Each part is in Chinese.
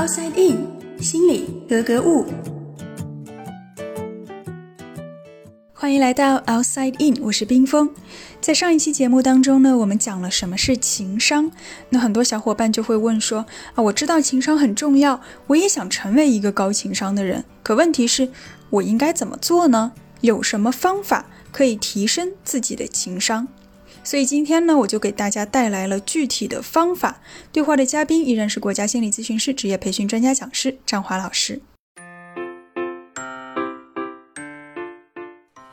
Outside In，心里格格物。欢迎来到 Outside In，我是冰峰。在上一期节目当中呢，我们讲了什么是情商。那很多小伙伴就会问说啊，我知道情商很重要，我也想成为一个高情商的人。可问题是，我应该怎么做呢？有什么方法可以提升自己的情商？所以今天呢，我就给大家带来了具体的方法。对话的嘉宾依然是国家心理咨询师职业培训专家讲师张华老师。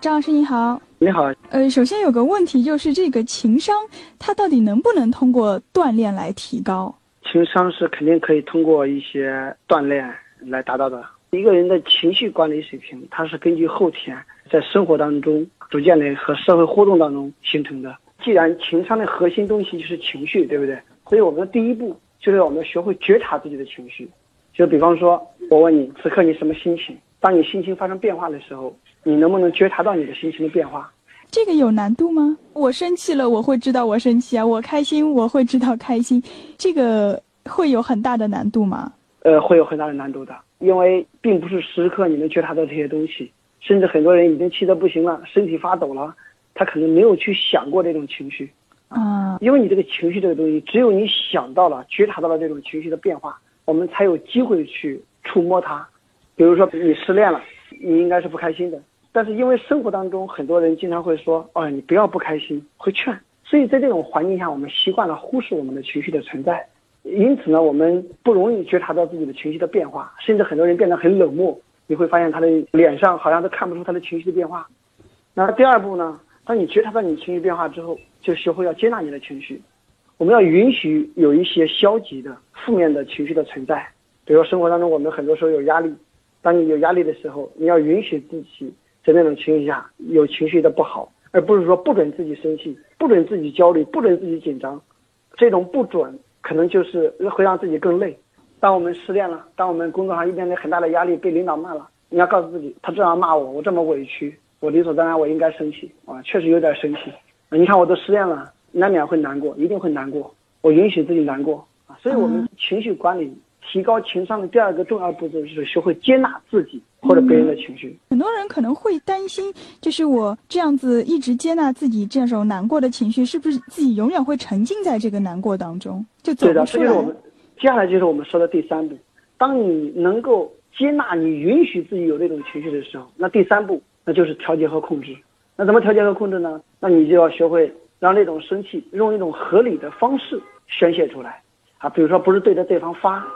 张老师你好，你好。呃，首先有个问题就是这个情商，它到底能不能通过锻炼来提高？情商是肯定可以通过一些锻炼来达到的。一个人的情绪管理水平，它是根据后天在生活当中逐渐的和社会互动当中形成的。既然情商的核心东西就是情绪，对不对？所以我们的第一步就是我们学会觉察自己的情绪。就比方说，我问你，此刻你什么心情？当你心情发生变化的时候，你能不能觉察到你的心情的变化？这个有难度吗？我生气了，我会知道我生气啊；我开心，我会知道开心。这个会有很大的难度吗？呃，会有很大的难度的，因为并不是时刻你能觉察到这些东西，甚至很多人已经气得不行了，身体发抖了。他可能没有去想过这种情绪，啊，因为你这个情绪这个东西，只有你想到了、觉察到了这种情绪的变化，我们才有机会去触摸它。比如说你失恋了，你应该是不开心的，但是因为生活当中很多人经常会说，哦，你不要不开心，会劝，所以在这种环境下，我们习惯了忽视我们的情绪的存在，因此呢，我们不容易觉察到自己的情绪的变化，甚至很多人变得很冷漠，你会发现他的脸上好像都看不出他的情绪的变化。那第二步呢？当你觉察到你情绪变化之后，就学会要接纳你的情绪。我们要允许有一些消极的、负面的情绪的存在。比如生活当中，我们很多时候有压力。当你有压力的时候，你要允许自己在那种情绪下有情绪的不好，而不是说不准自己生气、不准自己焦虑、不准自己紧张。这种不准可能就是会让自己更累。当我们失恋了，当我们工作上遇见很大的压力，被领导骂了，你要告诉自己，他这样骂我，我这么委屈。我理所当然，我应该生气啊，确实有点生气。你看，我都失恋了，难免会难过，一定会难过。我允许自己难过啊。所以，我们情绪管理、提高情商的第二个重要步骤就是学会接纳自己或者别人的情绪。很多人可能会担心，就是我这样子一直接纳自己这种难过的情绪，是不是自己永远会沉浸在这个难过当中，就走不出来？对的，这就是我们接下来就是我们说的第三步。当你能够接纳、你允许自己有这种情绪的时候，那第三步。那就是调节和控制，那怎么调节和控制呢？那你就要学会让这种生气用一种合理的方式宣泄出来，啊，比如说不是对着对方发，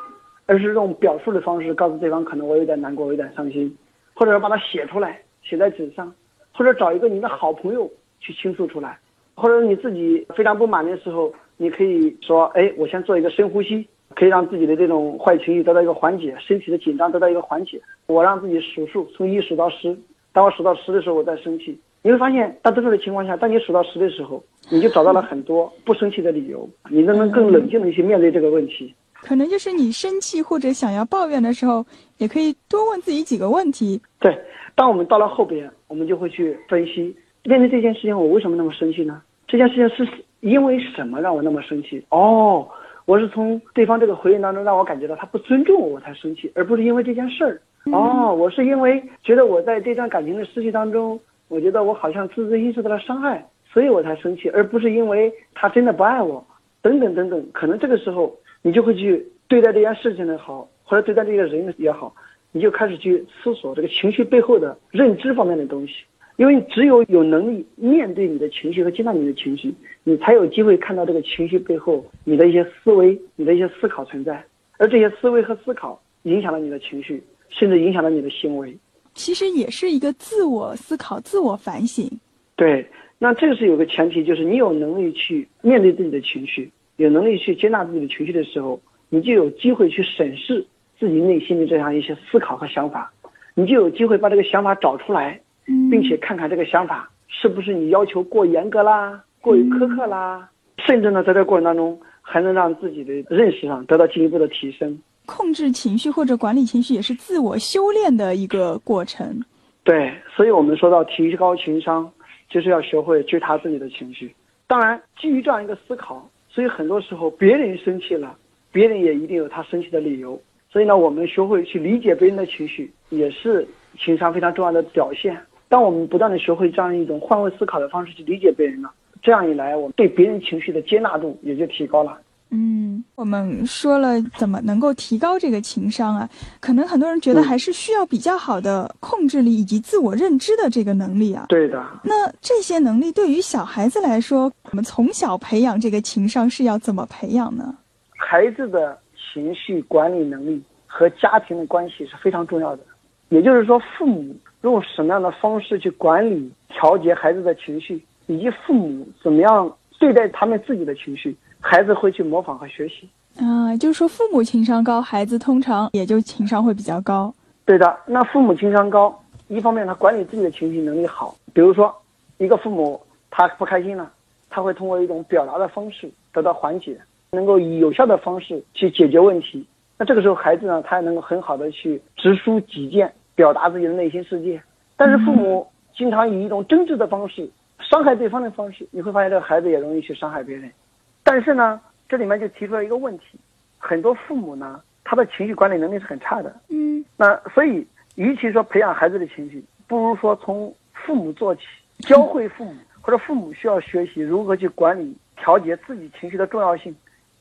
而是用表述的方式告诉对方，可能我有点难过，我有点伤心，或者是把它写出来，写在纸上，或者找一个你的好朋友去倾诉出来，或者你自己非常不满的时候，你可以说，哎，我先做一个深呼吸，可以让自己的这种坏情绪得到一个缓解，身体的紧张得到一个缓解。我让自己数数，从一数到十。当我数到十的时候，我在生气。你会发现，大多数的情况下，当你数到十的时候，你就找到了很多不生气的理由，你都能更冷静的去面对这个问题。可能就是你生气或者想要抱怨的时候，也可以多问自己几个问题。对，当我们到了后边，我们就会去分析，面对这件事情，我为什么那么生气呢？这件事情是因为什么让我那么生气？哦，我是从对方这个回应当中让我感觉到他不尊重我，我才生气，而不是因为这件事儿。哦，我是因为觉得我在这段感情的失去当中，我觉得我好像自尊心受到了伤害，所以我才生气，而不是因为他真的不爱我，等等等等。可能这个时候你就会去对待这件事情的好，或者对待这个人也好，你就开始去思索这个情绪背后的认知方面的东西。因为只有有能力面对你的情绪和接纳你的情绪，你才有机会看到这个情绪背后你的一些思维、你的一些思考存在，而这些思维和思考影响了你的情绪。甚至影响了你的行为，其实也是一个自我思考、自我反省。对，那这个是有个前提，就是你有能力去面对自己的情绪，有能力去接纳自己的情绪的时候，你就有机会去审视自己内心的这样一些思考和想法，你就有机会把这个想法找出来，并且看看这个想法是不是你要求过严格啦、过于苛刻啦，甚至呢，在这个过程当中还能让自己的认识上得到进一步的提升。控制情绪或者管理情绪也是自我修炼的一个过程。对，所以我们说到提高情商，就是要学会觉察自己的情绪。当然，基于这样一个思考，所以很多时候别人生气了，别人也一定有他生气的理由。所以呢，我们学会去理解别人的情绪，也是情商非常重要的表现。当我们不断的学会这样一种换位思考的方式去理解别人了，这样一来，我们对别人情绪的接纳度也就提高了。嗯，我们说了怎么能够提高这个情商啊？可能很多人觉得还是需要比较好的控制力以及自我认知的这个能力啊。对的。那这些能力对于小孩子来说，我们从小培养这个情商是要怎么培养呢？孩子的情绪管理能力和家庭的关系是非常重要的。也就是说，父母用什么样的方式去管理、调节孩子的情绪，以及父母怎么样对待他们自己的情绪。孩子会去模仿和学习，啊，就是说父母情商高，孩子通常也就情商会比较高。对的，那父母情商高，一方面他管理自己的情绪能力好，比如说，一个父母他不开心了，他会通过一种表达的方式得到缓解，能够以有效的方式去解决问题。那这个时候孩子呢，他也能够很好的去直抒己见，表达自己的内心世界。但是父母经常以一种争执的方式伤害对方的方式，你会发现这个孩子也容易去伤害别人。但是呢，这里面就提出了一个问题，很多父母呢，他的情绪管理能力是很差的。嗯，那所以，与其说培养孩子的情绪，不如说从父母做起，教会父母，或者父母需要学习如何去管理、调节自己情绪的重要性，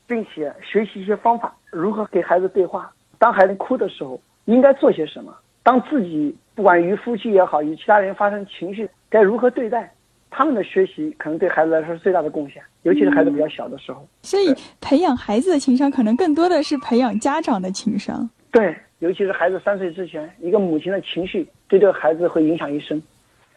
并且学习一些方法，如何给孩子对话。当孩子哭的时候，应该做些什么？当自己不管与夫妻也好，与其他人发生情绪，该如何对待？他们的学习可能对孩子来说是最大的贡献，尤其是孩子比较小的时候。所以，培养孩子的情商，可能更多的是培养家长的情商。对，尤其是孩子三岁之前，一个母亲的情绪对这个孩子会影响一生。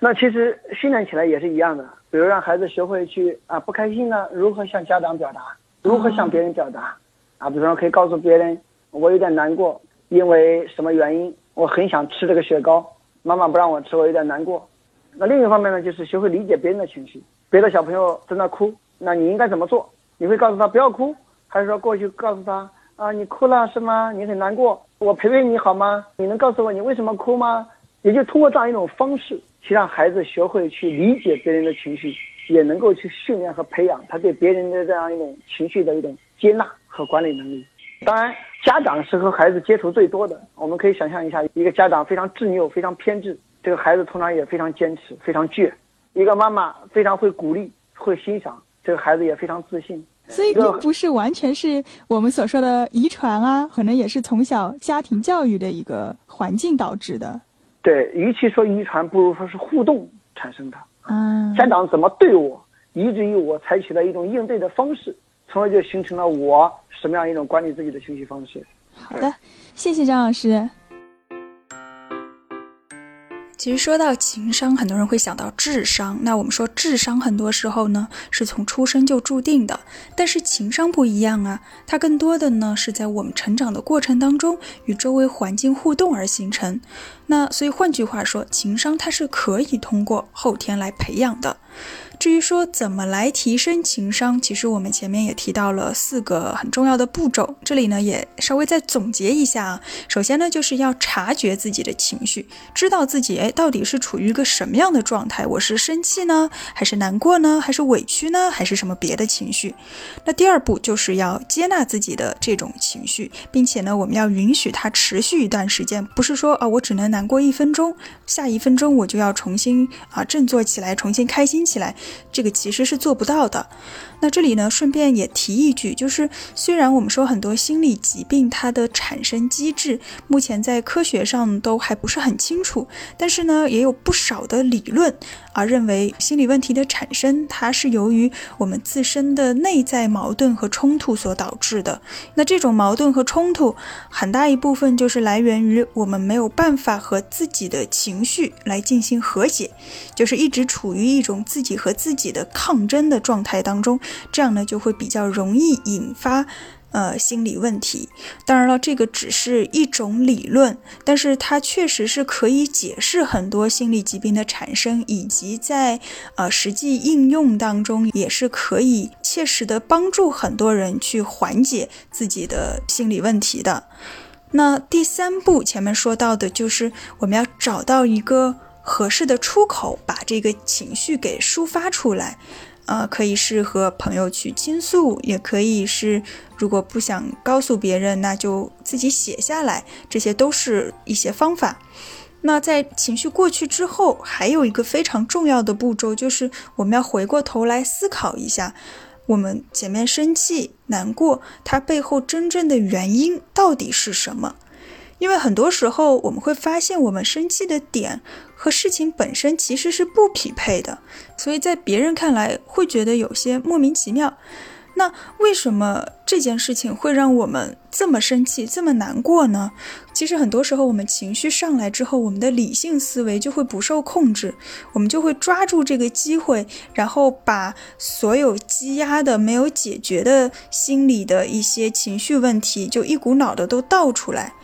那其实训练起来也是一样的，比如让孩子学会去啊不开心呢，如何向家长表达，如何向别人表达，啊，比如说可以告诉别人，我有点难过，因为什么原因，我很想吃这个雪糕，妈妈不让我吃，我有点难过。那另一方面呢，就是学会理解别人的情绪。别的小朋友在那哭，那你应该怎么做？你会告诉他不要哭，还是说过去告诉他啊，你哭了是吗？你很难过，我陪陪你好吗？你能告诉我你为什么哭吗？也就通过这样一种方式，去让孩子学会去理解别人的情绪，也能够去训练和培养他对别人的这样一种情绪的一种接纳和管理能力。当然，家长是和孩子接触最多的，我们可以想象一下，一个家长非常执拗、非常偏执。这个孩子通常也非常坚持，非常倔。一个妈妈非常会鼓励，会欣赏，这个孩子也非常自信。所以并不是完全是我们所说的遗传啊，可能也是从小家庭教育的一个环境导致的。对，与其说遗传，不如说是互动产生的。嗯，家长怎么对我，以至于我采取了一种应对的方式，从而就形成了我什么样一种管理自己的情绪方式。好的，谢谢张老师。其实说到情商，很多人会想到智商。那我们说智商很多时候呢是从出生就注定的，但是情商不一样啊，它更多的呢是在我们成长的过程当中与周围环境互动而形成。那所以换句话说，情商它是可以通过后天来培养的。至于说怎么来提升情商，其实我们前面也提到了四个很重要的步骤，这里呢也稍微再总结一下啊。首先呢，就是要察觉自己的情绪，知道自己哎到底是处于一个什么样的状态，我是生气呢，还是难过呢，还是委屈呢，还是什么别的情绪？那第二步就是要接纳自己的这种情绪，并且呢，我们要允许它持续一段时间，不是说啊我只能难过一分钟，下一分钟我就要重新啊振作起来，重新开心起来。这个其实是做不到的。那这里呢，顺便也提一句，就是虽然我们说很多心理疾病它的产生机制目前在科学上都还不是很清楚，但是呢，也有不少的理论而认为心理问题的产生它是由于我们自身的内在矛盾和冲突所导致的。那这种矛盾和冲突很大一部分就是来源于我们没有办法和自己的情绪来进行和解，就是一直处于一种自己和自己的抗争的状态当中。这样呢，就会比较容易引发，呃，心理问题。当然了，这个只是一种理论，但是它确实是可以解释很多心理疾病的产生，以及在呃实际应用当中也是可以切实的帮助很多人去缓解自己的心理问题的。那第三步前面说到的就是我们要找到一个合适的出口，把这个情绪给抒发出来。呃，可以是和朋友去倾诉，也可以是如果不想告诉别人，那就自己写下来，这些都是一些方法。那在情绪过去之后，还有一个非常重要的步骤，就是我们要回过头来思考一下，我们前面生气、难过，它背后真正的原因到底是什么？因为很多时候我们会发现，我们生气的点和事情本身其实是不匹配的，所以在别人看来会觉得有些莫名其妙。那为什么这件事情会让我们这么生气、这么难过呢？其实很多时候，我们情绪上来之后，我们的理性思维就会不受控制，我们就会抓住这个机会，然后把所有积压的、没有解决的心理的一些情绪问题，就一股脑的都倒出来。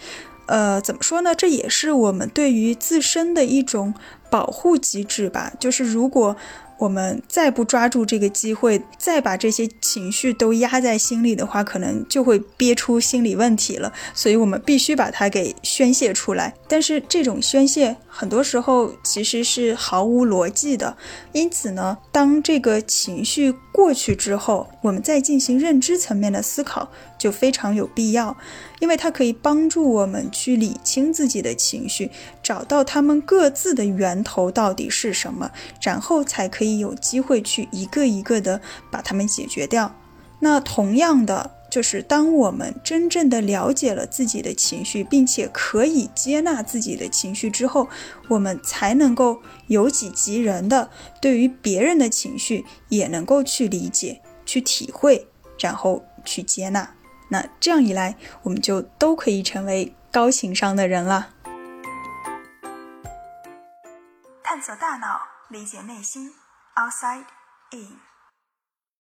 呃，怎么说呢？这也是我们对于自身的一种保护机制吧。就是如果。我们再不抓住这个机会，再把这些情绪都压在心里的话，可能就会憋出心理问题了。所以，我们必须把它给宣泄出来。但是，这种宣泄很多时候其实是毫无逻辑的。因此呢，当这个情绪过去之后，我们再进行认知层面的思考，就非常有必要。因为它可以帮助我们去理清自己的情绪，找到他们各自的源头到底是什么，然后才可以以有机会去一个一个的把它们解决掉。那同样的，就是当我们真正的了解了自己的情绪，并且可以接纳自己的情绪之后，我们才能够由己及人的对于别人的情绪也能够去理解、去体会，然后去接纳。那这样一来，我们就都可以成为高情商的人了。探索大脑，理解内心，Outside In。